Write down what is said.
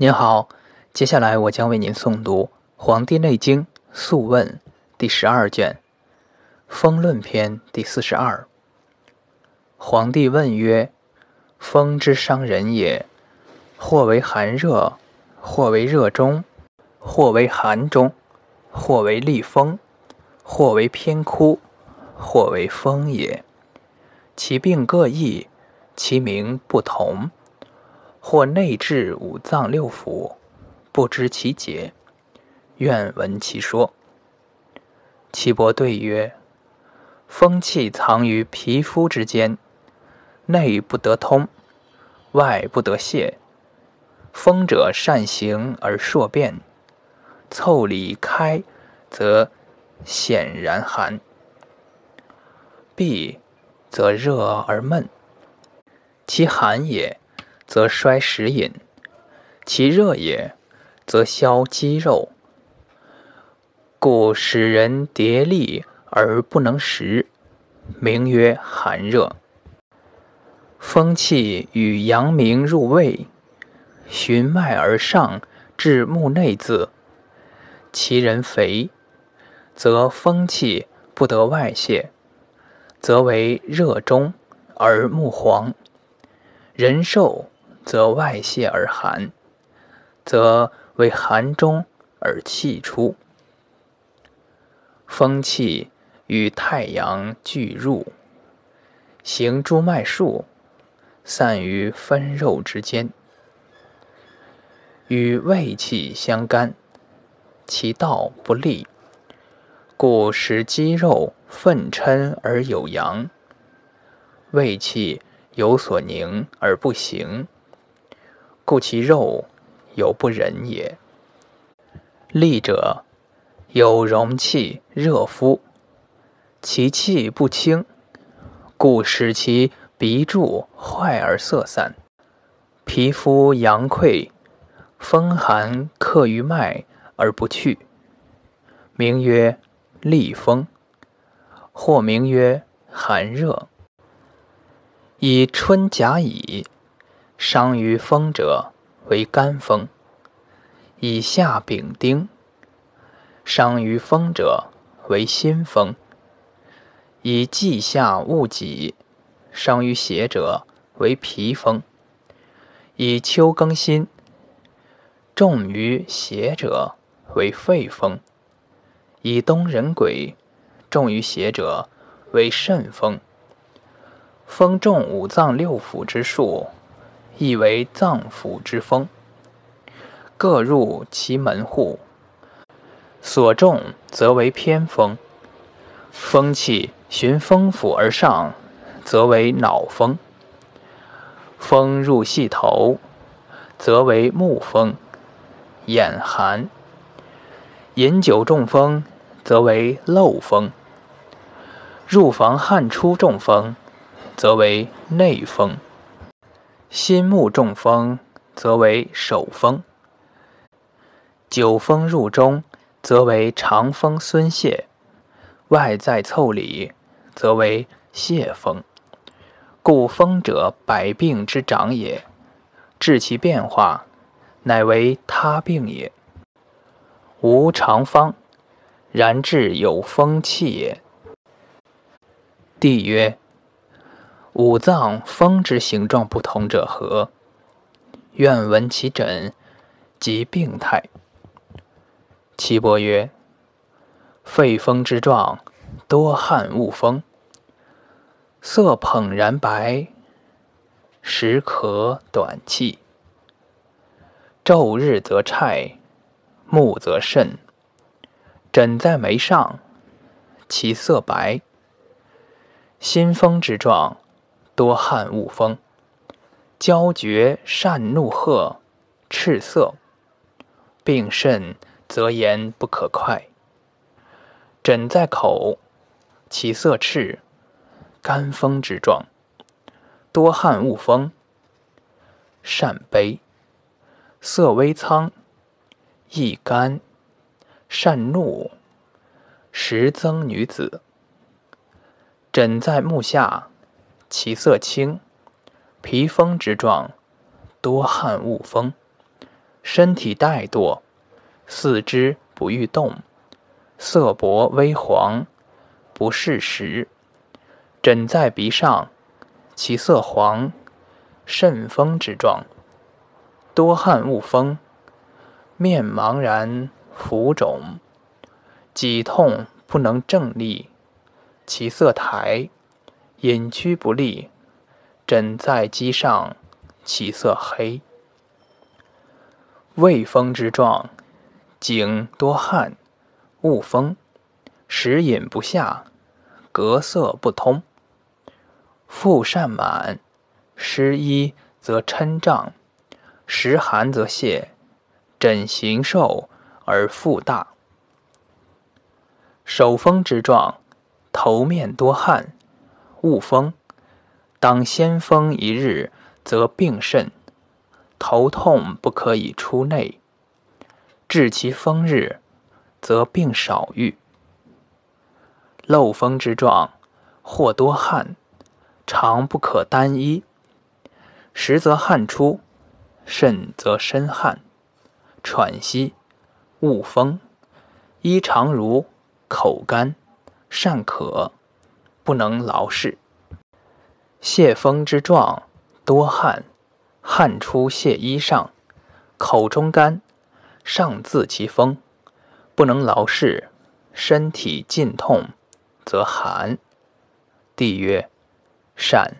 您好，接下来我将为您诵读《黄帝内经·素问》第十二卷《风论篇》第四十二。皇帝问曰：“风之伤人也，或为寒热，或为热中，或为寒中，或为厉风，或为偏枯，或为风也。其病各异，其名不同。”或内治五脏六腑，不知其解，愿闻其说。岐伯对曰：风气藏于皮肤之间，内不得通，外不得泄。风者善行而硕变，凑里开，则显然寒；闭，则热而闷。其寒也。则衰食饮，其热也，则消肌肉，故使人叠立而不能食，名曰寒热。风气与阳明入胃，循脉而上，至目内眦。其人肥，则风气不得外泄，则为热中而目黄；人瘦。则外泄而寒，则为寒中而气出。风气与太阳俱入，行诸脉数，散于分肉之间，与胃气相干，其道不利，故使肌肉粪嗔而有阳，胃气有所凝而不行。故其肉有不仁也。利者有容气热敷，其气不清，故使其鼻柱坏而色散，皮肤阳溃，风寒克于脉而不去，名曰利风，或名曰寒热。以春甲乙。伤于风者为肝风，以下丙丁；伤于风者为心风，以季夏戊己；伤于邪者为脾风，以秋庚辛；重于邪者为肺风，以冬壬癸；重于邪者为肾风。风重五脏六腑之数。亦为脏腑之风，各入其门户。所中则为偏风，风气循风府而上，则为脑风。风入细头，则为目风，眼寒。饮酒中风，则为漏风。入房汗出中风，则为内风。心目中风，则为手风；久风入中，则为长风孙泄；外在凑里，则为泄风。故风者，百病之长也。治其变化，乃为他病也。无常方，然治有风气也。帝曰。五脏风之形状不同者何？愿闻其诊及病态。岐伯曰：肺风之状，多汗恶风，色捧然白，时咳短气，昼日则差，暮则甚。疹在眉上，其色白。心风之状。多汗恶风，焦绝善怒喝，赤色。病甚则言不可快。疹在口，其色赤，干风之状。多汗恶风，善悲，色微苍，易干，善怒，时增女子。疹在目下。其色青，皮风之状，多汗恶风，身体怠惰，四肢不欲动，色薄微黄，不适时。枕在鼻上，其色黄，甚风之状。多汗恶风，面茫然浮肿，脊痛不能正立，其色苔，隐居不利。枕在肌上，其色黑。畏风之状，颈多汗，恶风，食饮不下，隔色不通。腹善满，湿衣则撑胀。时寒则泄，枕形瘦而腹大。手风之状，头面多汗，恶风。当先风一日，则病甚，头痛不可以出内。至其风日，则病少愈。漏风之状，或多汗，常不可单衣。实则汗出。甚则身汗、喘息、恶风，衣常如口干、善渴，不能劳事。泄风之状，多汗，汗出泄衣上，口中干，上自其风，不能劳事，身体尽痛，则寒。帝曰：善。